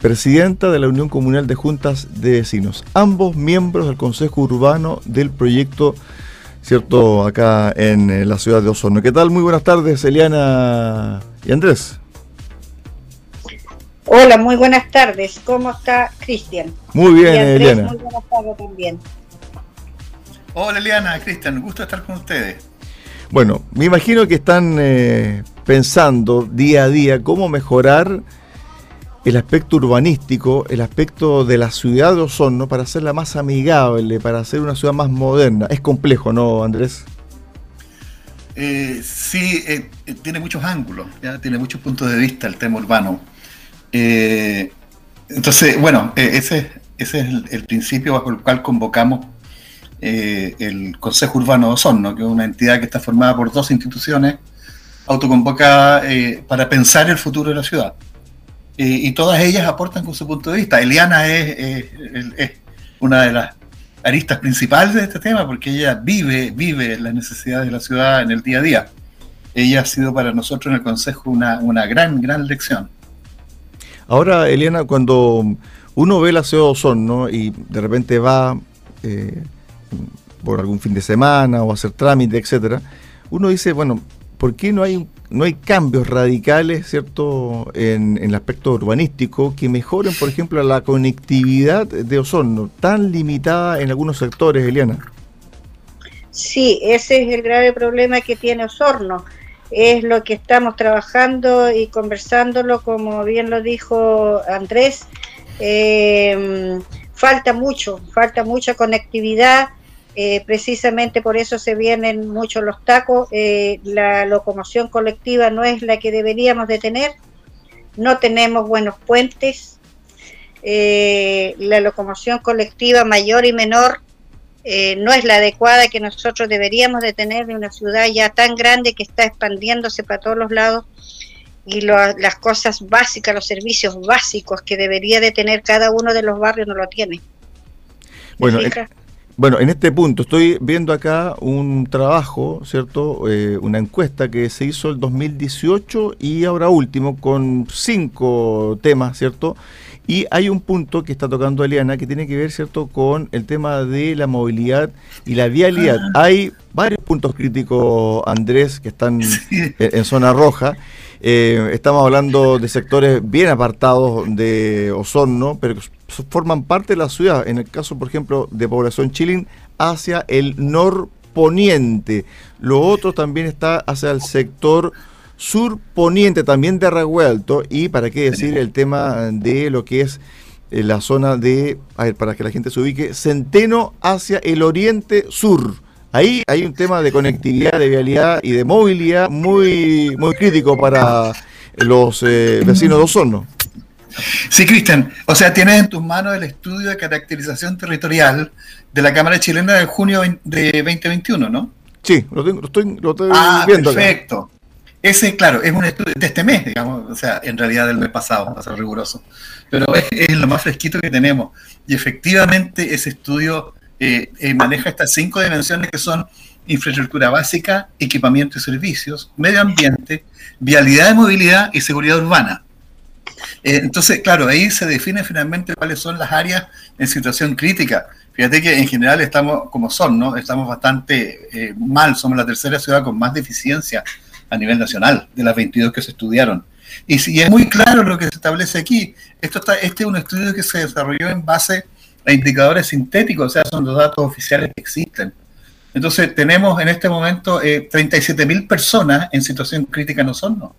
presidenta de la Unión Comunal de Juntas de Vecinos, ambos miembros del Consejo Urbano del proyecto, ¿cierto?, acá en eh, la ciudad de Osorno. ¿Qué tal? Muy buenas tardes, Eliana y Andrés. Hola, muy buenas tardes. ¿Cómo está Cristian? Muy bien, Eliana. Muy buenas tardes también. Hola, Eliana, Cristian, gusto estar con ustedes. Bueno, me imagino que están eh, pensando día a día cómo mejorar el aspecto urbanístico, el aspecto de la ciudad de Osorno para hacerla más amigable, para hacer una ciudad más moderna. Es complejo, ¿no, Andrés? Eh, sí, eh, tiene muchos ángulos, tiene muchos puntos de vista el tema urbano. entonces, bueno, ese, es el, principio bajo el cual convocamos eh, el Consejo Urbano de Osorno, que es una entidad que está formada por dos instituciones autoconvocadas eh, para pensar el futuro de la ciudad. Y todas ellas aportan con su punto de vista. Eliana es, una de las aristas principales de este tema porque ella vive, vive las necesidades de la ciudad en el día a día. Ella ha sido para nosotros en el Consejo una, una gran, gran lección. Ahora, Eliana, cuando uno ve la ciudad de Osorno y de repente va eh, por algún fin de semana o hacer trámite, etcétera, uno dice, bueno, ¿por qué no hay, no hay cambios radicales, cierto, en, el aspecto urbanístico que mejoren, por ejemplo, la conectividad de Osorno, tan limitada en algunos sectores, Eliana? Sí, ese es el grave problema que tiene Osorno. Es lo que estamos trabajando y conversándolo, como bien lo dijo Andrés. Eh, falta mucho, falta mucha conectividad eh, precisamente por eso se vienen muchos los tacos. Eh, la locomoción colectiva no es la que deberíamos de tener. No tenemos buenos puentes. Eh, la locomoción colectiva mayor y menor no es la adecuada que nosotros deberíamos de tener de una ciudad ya tan grande que está expandiéndose para todos los lados y las cosas básicas, los servicios básicos que debería de tener cada uno de los barrios no lo tiene. Bueno, bueno, en este punto estoy viendo acá un trabajo, ¿cierto? Eh, una encuesta que se hizo el 2018 y ahora último con cinco temas, ¿cierto? Y hay un punto que está tocando Eliana que tiene que ver, ¿cierto?, con el tema de la movilidad y la vialidad. Ah. Hay varios puntos críticos, Andrés, que están en, zona roja. Eh, estamos hablando de sectores bien apartados de Osorno, pero forman parte de la ciudad, en el caso, por ejemplo, de población chilín, hacia el norponiente. Lo otro también está hacia el sector surponiente, también de Revuelto, y para qué decir el tema de lo que es eh, la zona de, a ver, para que la gente se ubique, Centeno hacia el oriente sur. Ahí hay un tema de conectividad, de vialidad y de movilidad muy, muy crítico para los eh, vecinos de Osorno. Sí, Cristian. O sea, tienes en tus manos el estudio de caracterización territorial de la Cámara Chilena de junio de 2021, ¿no? Sí, lo, tengo, lo estoy, lo estoy ah, Perfecto. Ese, claro, es un estudio de este mes, digamos, o sea, en realidad del mes pasado, para ser riguroso. Pero es, lo más fresquito que tenemos. Y efectivamente ese estudio eh, eh, maneja estas cinco dimensiones que son infraestructura básica, equipamiento y servicios, medio ambiente, vialidad de movilidad y seguridad urbana. Eh, entonces, claro, ahí se define finalmente cuáles son las áreas en situación crítica. Fíjate que en general estamos como son, ¿no? Estamos bastante mal, somos la tercera ciudad con más deficiencia a nivel nacional de las 22 que se estudiaron. Y, si es muy claro lo que se establece aquí. Esto está, este es un estudio que se desarrolló en base a indicadores sintéticos, o sea, son los datos oficiales que existen. Entonces, tenemos en este momento eh, 37 mil personas en situación crítica en Osorno.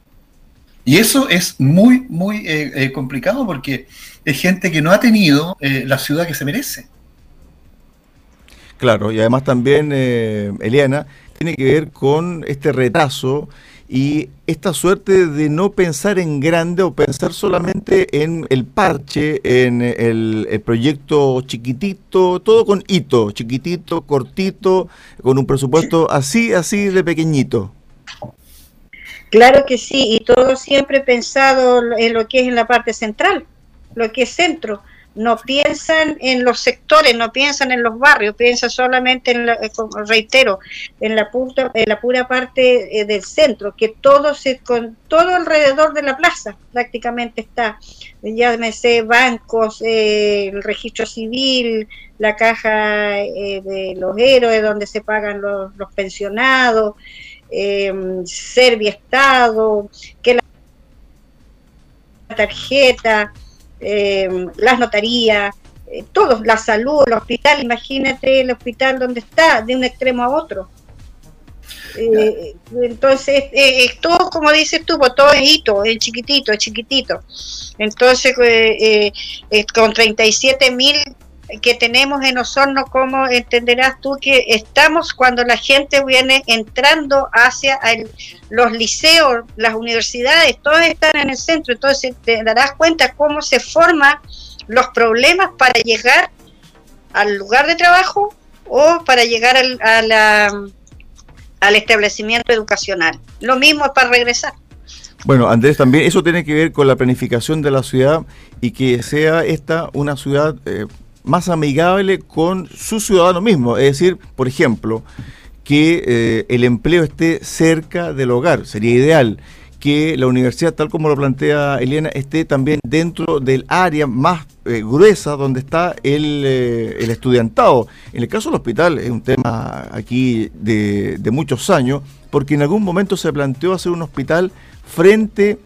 Y eso es muy, muy eh, eh, complicado porque es gente que no ha tenido eh, la ciudad que se merece. Claro, y además también, Eliana, tiene que ver con este retraso y esta suerte de no pensar en grande o pensar solamente en el parche, en el, el, proyecto chiquitito, todo con hito, chiquitito, cortito, con un presupuesto así, así de pequeñito. Claro que sí, y todo siempre pensado en lo que es en la parte central, lo que es centro, no piensan en los sectores, no piensan en los barrios, piensan solamente en, la, eh, reitero, en la, en la pura parte eh, del centro, que todo se, con todo alrededor de la plaza prácticamente está, ya me sé, bancos, eh, el registro civil, la caja de los héroes donde se pagan los, los pensionados, eh, Estado, que la tarjeta, eh, las notarías, eh, todos, la salud, el hospital, imagínate el hospital donde está, de un extremo a otro. Eh, entonces, es todo como dices tú, pues, todo es hito, es chiquitito, es chiquitito. Entonces, con 37 mil que tenemos en Osorno, ¿cómo entenderás tú que estamos cuando la gente viene entrando hacia los liceos, las universidades, todos están en el centro, entonces te darás cuenta cómo se forman los problemas para llegar al lugar de trabajo o para llegar al, al establecimiento educacional. Lo mismo es para regresar. Bueno, Andrés, también eso tiene que ver con la planificación de la ciudad y que sea esta una ciudad eh, más amigable con su ciudadano mismo. Es decir, por ejemplo, que eh, el empleo esté cerca del hogar, sería ideal. Que la universidad, tal como lo plantea Eliana, esté también dentro del área más eh, gruesa donde está el, eh, el, estudiantado. En el caso del hospital es un tema aquí de muchos años, porque en algún momento se planteó hacer un hospital frente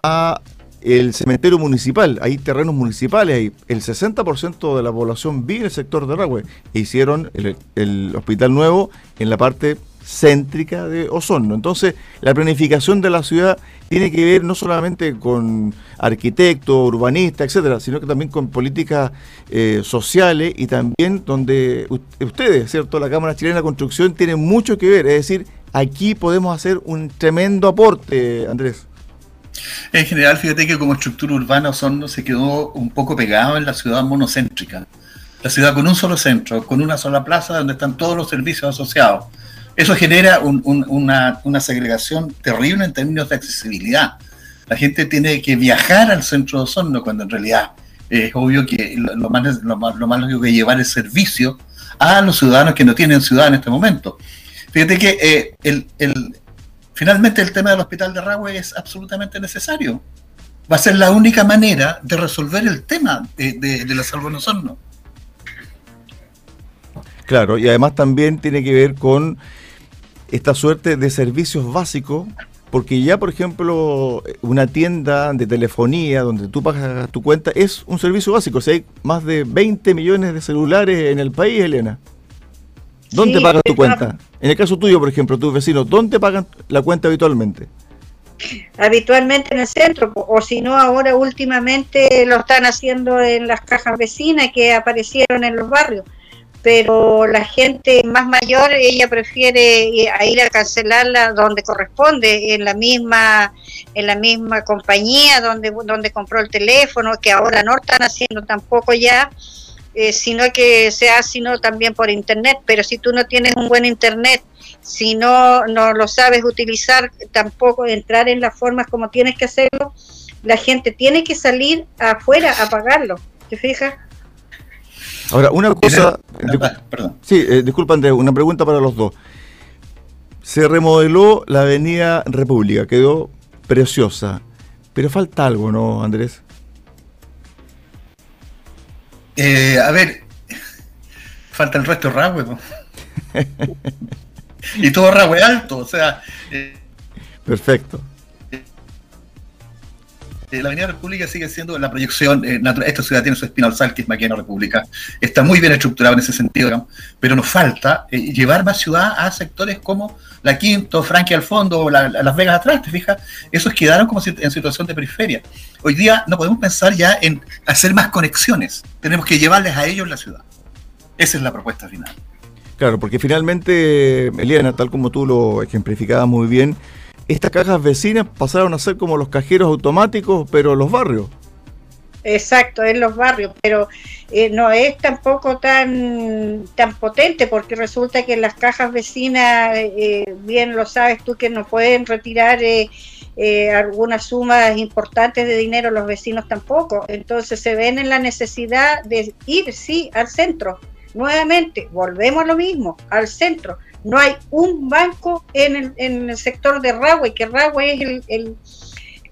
a el cementerio municipal, hay terrenos municipales, hay el 60% de la población vive en el sector de Aragüe. E hicieron el, hospital nuevo en la parte céntrica de Osorno. Entonces, la planificación de la ciudad tiene que ver no solamente con arquitectos, urbanistas, etcétera, sino que también con políticas eh, sociales y también donde ustedes, ¿cierto? La Cámara Chilena de Construcción tiene mucho que ver. Es decir, aquí podemos hacer un tremendo aporte, Andrés. En general, fíjate que como estructura urbana Osorno se quedó un poco pegado en la ciudad monocéntrica. La ciudad con un solo centro, con una sola plaza donde están todos los servicios asociados. Eso genera una, segregación terrible en términos de accesibilidad. La gente tiene que viajar al centro de Osorno cuando en realidad es obvio que lo, más, lo, más, lógico que llevar el servicio a los ciudadanos que no tienen ciudad en este momento. Fíjate que eh, el, Finalmente, el tema del hospital de Rahue es absolutamente necesario. Va a ser la única manera de resolver el tema de, la salvo. Claro, y además también tiene que ver con esta suerte de servicios básicos, porque ya, por ejemplo, una tienda de telefonía donde tú pagas tu cuenta es un servicio básico. O sea, hay más de 20 millones de celulares en el país, Elena. ¿Dónde pagas tu cuenta? En el caso tuyo, por ejemplo, tus vecinos, ¿dónde pagan la cuenta habitualmente? Habitualmente en el centro, o si no, ahora últimamente lo están haciendo en las cajas vecinas que aparecieron en los barrios. Pero la gente más mayor, ella prefiere ir a cancelarla donde corresponde, en la misma, en la misma compañía donde, donde compró el teléfono, que ahora no están haciendo tampoco ya eh, sino que sea sino también por internet, pero si tú no tienes un buen internet, si no, no lo sabes utilizar, tampoco entrar en las formas como tienes que hacerlo, la gente tiene que salir afuera a pagarlo, ¿te fijas? Ahora, una cosa... perdón. Sí, eh, disculpa Andrés, una pregunta para los dos. Se remodeló la avenida República, quedó preciosa, pero falta algo, ¿no, Andrés? Eh, a ver, falta el resto de Rahue. y todo Rahue alto, o sea. Eh, Perfecto. Eh, la Avenida República sigue siendo la proyección natural. Esta ciudad tiene su espina dorsal, que es Maquena República. Está muy bien estructurado en ese sentido, pero nos falta llevar más ciudad a sectores como la Quinto, Frankie al fondo, Las Vegas atrás, ¿te fijas? Esos quedaron como en situación de periferia. Hoy día no podemos pensar ya en hacer más conexiones, tenemos que llevarles a ellos la ciudad. Esa es la propuesta final. Claro, porque finalmente, Eliana, tal como tú lo ejemplificabas muy bien, estas cajas vecinas pasaron a ser como los cajeros automáticos, pero los barrios. Exacto, en los barrios, pero eh, no es tampoco tan tan potente porque resulta que las cajas vecinas, eh, bien lo sabes tú, que no pueden retirar eh, eh, algunas sumas importantes de dinero, los vecinos tampoco. Entonces se ven en la necesidad de ir, sí, al centro. Nuevamente, volvemos a lo mismo, al centro. No hay un banco en el, en el sector de Rahue, que Rahue es el,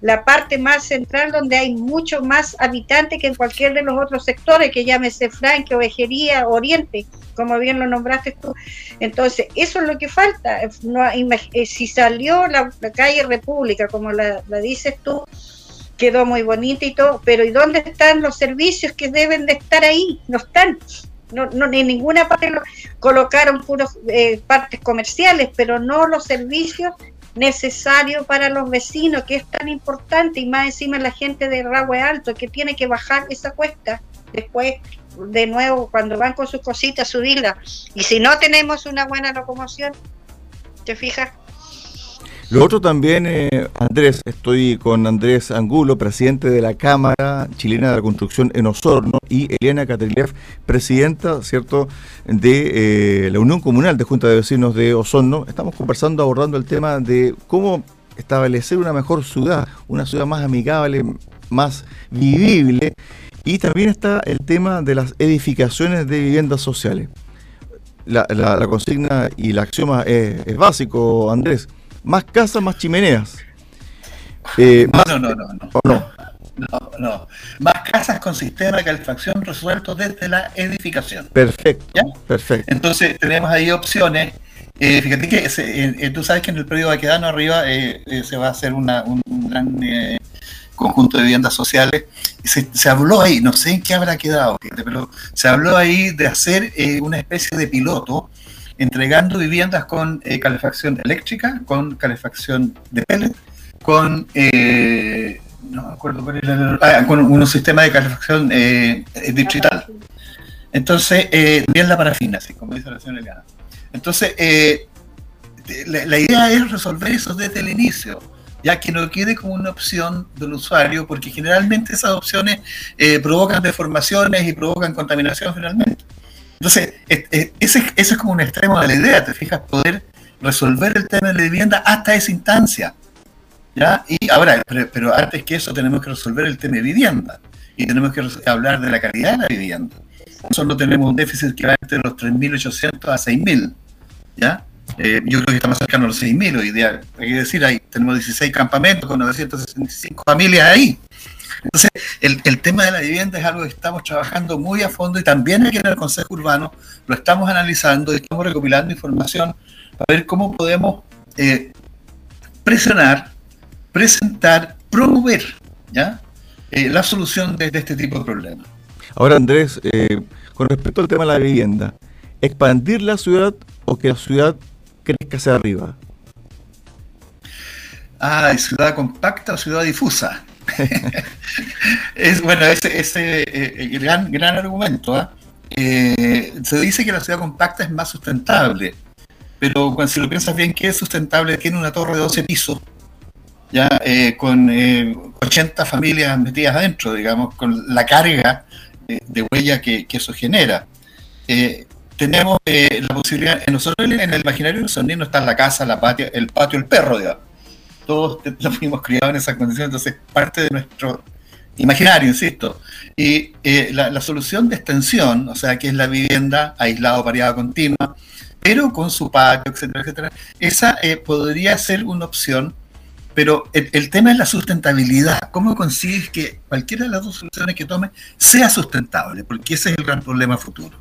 la parte más central donde hay mucho más habitantes que en cualquier de los otros sectores, que llámese Franque, Ovejería, Oriente, como bien lo nombraste tú. Entonces, eso es lo que falta. No, eh, si salió la, calle República, como la, dices tú, quedó muy bonita y todo, pero ¿y dónde están los servicios que deben de estar ahí? No están. No, no, en ninguna parte lo, colocaron puros eh, partes comerciales, pero no los servicios necesario para los vecinos, que es tan importante, y más encima la gente de Rahue Alto, que tiene que bajar esa cuesta, después de nuevo, cuando van con sus cositas, subirla. Y si no tenemos una buena locomoción, ¿te fijas? Lo otro también, eh, Andrés, estoy con Andrés Angulo, presidente de la Cámara Chilena de la Construcción en Osorno, y Eliana Katerilev, presidenta, ¿cierto?, de eh, la Unión Comunal de Junta de Vecinos de Osorno. Estamos conversando, abordando el tema de cómo establecer una mejor ciudad, una ciudad más amigable, más vivible, y también está el tema de las edificaciones de viviendas sociales. La, consigna y la axioma es, es básico, Andrés más casas, más chimeneas. Eh, no, no, no, no, no, no, no. Más casas con sistema de calefacción resuelto desde la edificación. Perfecto. Perfecto. Entonces tenemos ahí opciones. Eh, fíjate que eh, tú sabes que en el periodo Baquedano arriba se va a hacer un gran conjunto de viviendas sociales. Se, se, habló ahí, no sé en qué habrá quedado, pero se habló ahí de hacer una especie de piloto entregando viviendas con eh, calefacción eléctrica, con calefacción de pellet, con, eh, no me acuerdo cuál era, ah, con un sistema de calefacción eh, digital. Entonces, bien la parafina, así como dice la señora Eliana. Entonces, la, idea es resolver eso desde el inicio, ya que no quede como una opción del usuario, porque generalmente esas opciones provocan deformaciones y provocan contaminación finalmente. Entonces, ese, es como un extremo de la idea, te fijas, poder resolver el tema de la vivienda hasta esa instancia. ¿ya? Y ahora, pero, antes que eso tenemos que resolver el tema de vivienda y tenemos que hablar de la calidad de la vivienda. Nosotros tenemos un déficit que va entre los 3.800 a 6.000. ¿ya? Eh, yo creo que estamos cercano a los 6.000 hoy día. Hay que decir, ahí tenemos 16 campamentos con 965 familias ahí. Entonces, el, tema de la vivienda es algo que estamos trabajando muy a fondo y también aquí en el Consejo Urbano lo estamos analizando y estamos recopilando información para ver cómo podemos eh, presionar, presentar, promover ¿ya? Eh, la solución de, este tipo de problemas. Ahora, Andrés, eh, con respecto al tema de la vivienda, ¿expandir la ciudad o que la ciudad crezca hacia arriba? Ah, ciudad compacta o ciudad difusa? es bueno, ese, ese eh, gran, gran argumento. ¿ah? Eh, se dice que la ciudad compacta es más sustentable, pero si lo piensas bien, ¿qué es sustentable? Tiene una torre de 12 pisos, ya eh, con 80 familias metidas adentro, digamos, con la carga de huella que, eso genera. tenemos la posibilidad, nosotros en el imaginario de los no está la casa, la patio, el patio, el perro, digamos todos lo fuimos criados en esas condiciones, entonces parte de nuestro imaginario, insisto. Y eh, la, solución de extensión, o sea, que es la vivienda aislado, pareada continua, pero con su patio, etcétera, etcétera, esa eh, podría ser una opción, pero el, tema es la sustentabilidad. ¿Cómo consigues que cualquiera de las dos soluciones que tome sea sustentable? Porque ese es el gran problema futuro.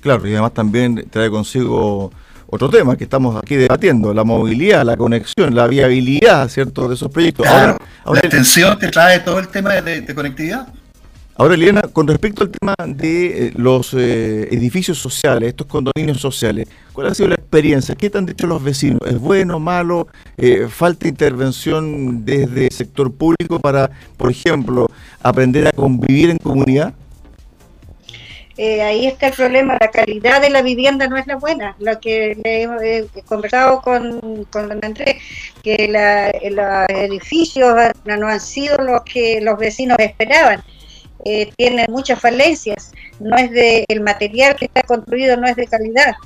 Claro, y además también trae consigo otro tema que estamos aquí debatiendo, la movilidad, la conexión, la viabilidad, ¿cierto?, de esos proyectos. ahora, la extensión te trae todo el tema de, conectividad. Ahora, Eliana, con respecto al tema de eh, los eh, edificios sociales, estos condominios sociales, ¿cuál ha sido la experiencia? ¿Qué te han dicho los vecinos? ¿Es bueno, malo? Eh, ¿Falta intervención desde el sector público para, por ejemplo, aprender a convivir en comunidad? Eh, ahí está el problema, la calidad de la vivienda no es la buena. Lo que le he, conversado con, con don Andrés, que los edificios no han sido los que los vecinos esperaban. Eh, tienen muchas falencias, no es de el material que está construido no es de calidad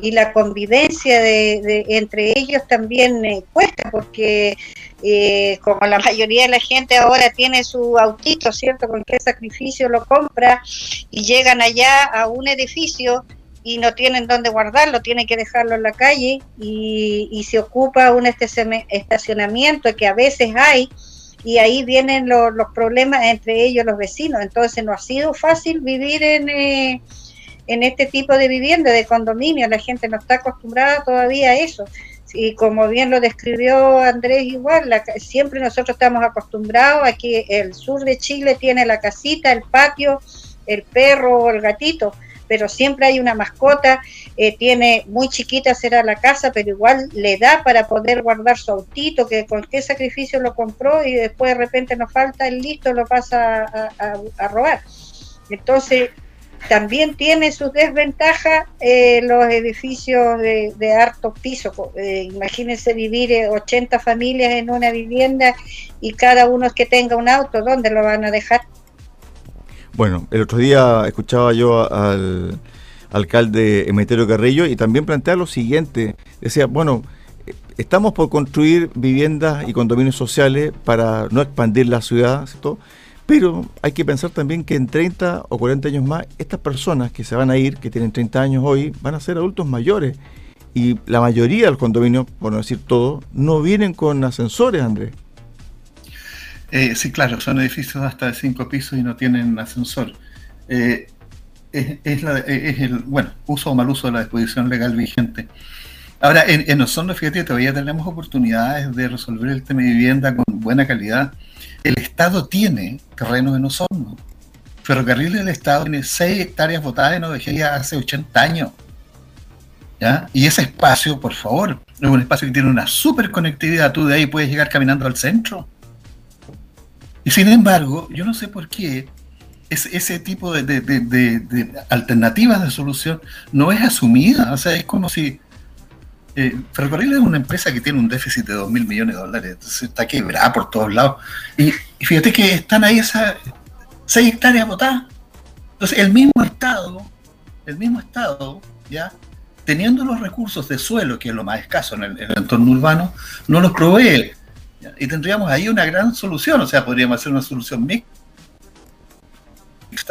y la convivencia de, entre ellos también eh, cuesta porque eh, como la mayoría de la gente ahora tiene su autito, ¿cierto? Con qué sacrificio lo compra y llegan allá a un edificio y no tienen dónde guardarlo, tienen que dejarlo en la calle y, se ocupa un estacionamiento que a veces hay y ahí vienen los problemas entre ellos los vecinos. Entonces no ha sido fácil vivir en, eh, en este tipo de vivienda, de condominio. La gente no está acostumbrada todavía a eso. Y como bien lo describió Andrés igual, siempre nosotros estamos acostumbrados a que el sur de Chile tiene la casita, el patio, el perro o el gatito pero siempre hay una mascota, eh, tiene muy chiquita será la casa, pero igual le da para poder guardar su autito, que con qué sacrificio lo compró y después de repente nos falta el listo, lo pasa a, robar. Entonces, también tiene sus desventajas eh, los edificios de, de harto piso. Eh, imagínense vivir 80 familias en una vivienda y cada uno que tenga un auto, ¿dónde lo van a dejar? Bueno, el otro día escuchaba yo al alcalde Emeterio Carrillo y también plantea lo siguiente. Decía, bueno, estamos por construir viviendas y condominios sociales para no expandir la ciudad, ¿cierto? Pero hay que pensar también que en 30 o 40 años más, estas personas que se van a ir, que tienen 30 años hoy, van a ser adultos mayores. Y la mayoría de los condominios, por no decir todo, no vienen con ascensores, Andrés. Eh, sí, claro, son edificios hasta de cinco pisos y no tienen ascensor. Eh, es, el bueno, uso o mal uso de la disposición legal vigente. Ahora, en, en Osorno, fíjate, todavía tenemos oportunidades de resolver el tema de vivienda con buena calidad. El Estado tiene terrenos en Osorno. Ferrocarril del Estado tiene 6 hectáreas votadas en Ovejería hace 80 años. ¿Ya? Y ese espacio, por favor, es un espacio que tiene una super conectividad. Tú de ahí puedes llegar caminando al centro y sin embargo, yo no sé por qué ese tipo de, alternativas de solución no es asumida. O sea, es como si eh, Ferrocarril es una empresa que tiene un déficit de 2 mil millones de dólares, entonces está quebrada por todos lados. Y, fíjate que están ahí esas 6 hectáreas botadas. Entonces, el mismo Estado, el mismo Estado, ya teniendo los recursos de suelo, que es lo más escaso en el entorno urbano, no los provee. Y tendríamos ahí una gran solución, o sea, podríamos hacer una solución mixta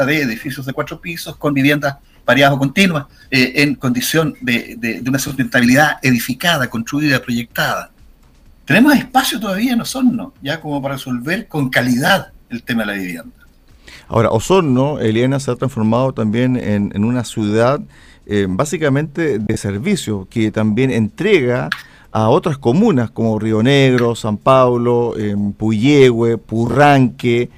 de edificios de cuatro pisos con viviendas variadas o continuas, eh, en condición de, una sustentabilidad edificada, construida, proyectada. Tenemos espacio todavía en Osorno, ya como para resolver con calidad el tema de la vivienda. Ahora, Osorno, Eliana, se ha transformado también en, una ciudad eh, básicamente de servicio, que también entrega a otras comunas como Río Negro, San Pablo, Puyehue, Purranque,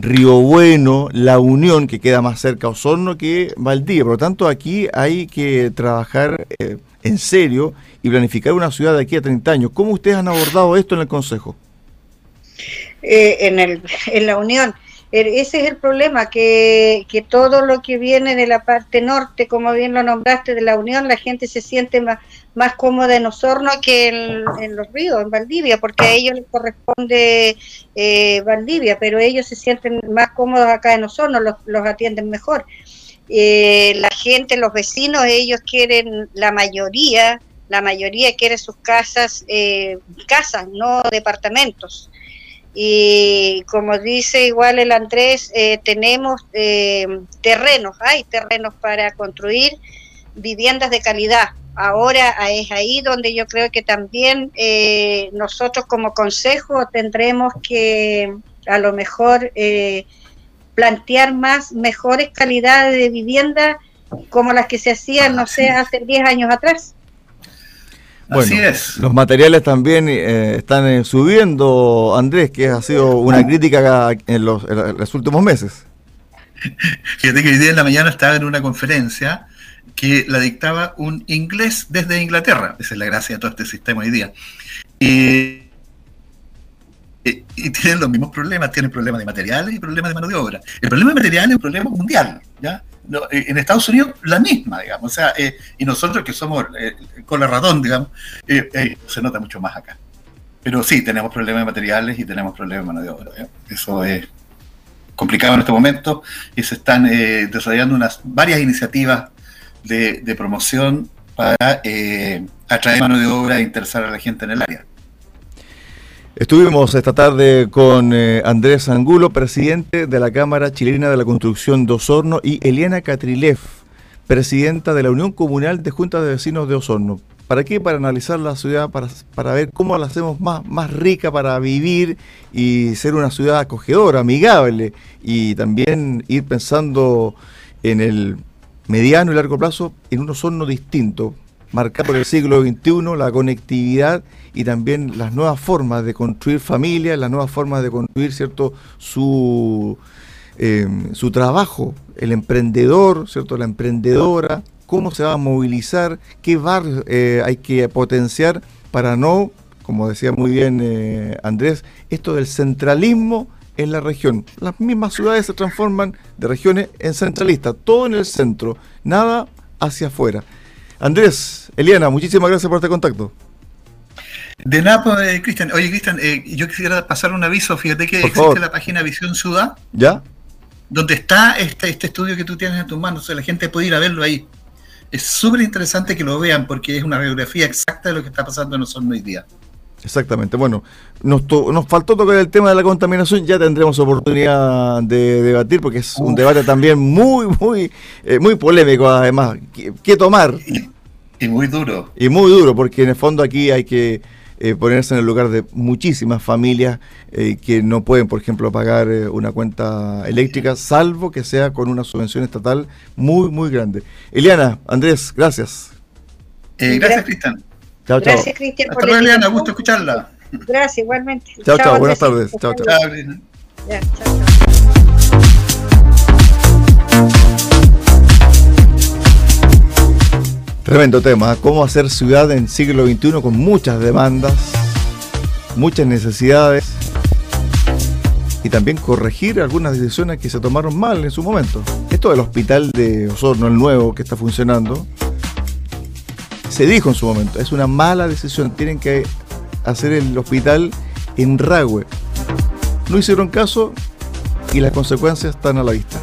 Río Bueno, La Unión, que queda más cerca a Osorno que Valdivia. Por lo tanto, aquí hay que trabajar eh, en serio y planificar una ciudad de aquí a 30 años. ¿Cómo ustedes han abordado esto en el Consejo? Eh, en, el, en la Unión. Ese es el problema, que, que, todo lo que viene de la parte norte, como bien lo nombraste, de la Unión, la gente se siente más, más cómoda en Osorno que en, los ríos, en Valdivia, porque a ellos les corresponde eh, Valdivia, pero ellos se sienten más cómodos acá en Osorno, los, los atienden mejor. Eh, la gente, los vecinos, ellos quieren, la mayoría, la mayoría quiere sus casas, eh, casas, no departamentos y como dice igual el Andrés, eh, tenemos eh, terrenos, hay terrenos para construir viviendas de calidad. Ahora es ahí donde yo creo que también eh, nosotros como consejo tendremos que a lo mejor plantear más mejores calidades de vivienda como las que se hacían, no sé, hace 10 años atrás. Bueno, es. Los materiales también eh, están eh, subiendo, Andrés, que ha sido una crítica en los, últimos meses. Fíjate que hoy día en la mañana estaba en una conferencia que la dictaba un inglés desde Inglaterra. Esa es la gracia de todo este sistema hoy día. Y, y tienen los mismos problemas, tienen problemas de materiales y problemas de mano de obra. El problema de materiales es un problema mundial, ¿ya? Eh, en Estados Unidos la misma, digamos, o sea, eh, y nosotros que somos eh, con la ratón, digamos, se nota mucho más acá. Pero sí, tenemos problemas de materiales y tenemos problemas de mano de obra. Eso es complicado en este momento y se están desarrollando unas varias iniciativas de, de promoción para atraer mano de obra e interesar a la gente en el área. Estuvimos esta tarde con eh, Andrés Angulo, presidente de la Cámara Chilena de la Construcción de Osorno, y Eliana Catrilev, presidenta de la Unión Comunal de Juntas de Vecinos de Osorno. ¿Para qué? Para analizar la ciudad, para, para ver cómo la hacemos más, más rica para vivir y ser una ciudad acogedora, amigable, y también ir pensando en el mediano y largo plazo en un Osorno distinto, marcado por el siglo XXI, la conectividad y también las nuevas formas de construir familia, las nuevas formas de construir cierto su, em, su trabajo, el emprendedor, cierto la emprendedora, cómo se va a movilizar, qué barrios eh, hay que potenciar para no, como decía muy bien eh, Andrés, esto del centralismo en la región. Las mismas ciudades se transforman de regiones en centralistas, todo en el centro, nada hacia afuera. Andrés, Eliana, muchísimas gracias por este contacto. De nada, pues, Cristian. Oye, Cristian, eh, yo quisiera pasar un aviso. Fíjate que existe la página Visión Ciudad. ¿Ya? Donde está este, este estudio que tú tienes en tus manos. O sea, la gente puede ir a verlo ahí. Es súper interesante que lo vean porque es una radiografía exacta de lo que está pasando en nosotros hoy día. Exactamente. Bueno, nos, nos faltó tocar el tema de la contaminación, ya tendremos oportunidad de debatir porque es un debate también muy, muy, eh, muy polémico además. ¿Qué, tomar? Y, muy duro. Y muy duro, porque en el fondo aquí hay que eh, ponerse en el lugar de muchísimas familias eh, que no pueden, por ejemplo, pagar una cuenta eléctrica, salvo que sea con una subvención estatal muy, muy grande. Eliana, Andrés, gracias. gracias, Cristian. Chao, chao. Gracias, Cristian. Hasta luego, Eliana, gusto escucharla. Gracias, igualmente. Chao, chao, buenas tardes. Chao, chao. Ya, chao, chao. Tremendo tema, cómo hacer ciudad en siglo XXI con muchas demandas, muchas necesidades y también corregir algunas decisiones que se tomaron mal en su momento. Esto del hospital de Osorno, el nuevo que está funcionando, se dijo en su momento, es una mala decisión, tienen que hacer el hospital en Ragüe. No hicieron caso y las consecuencias están a la vista.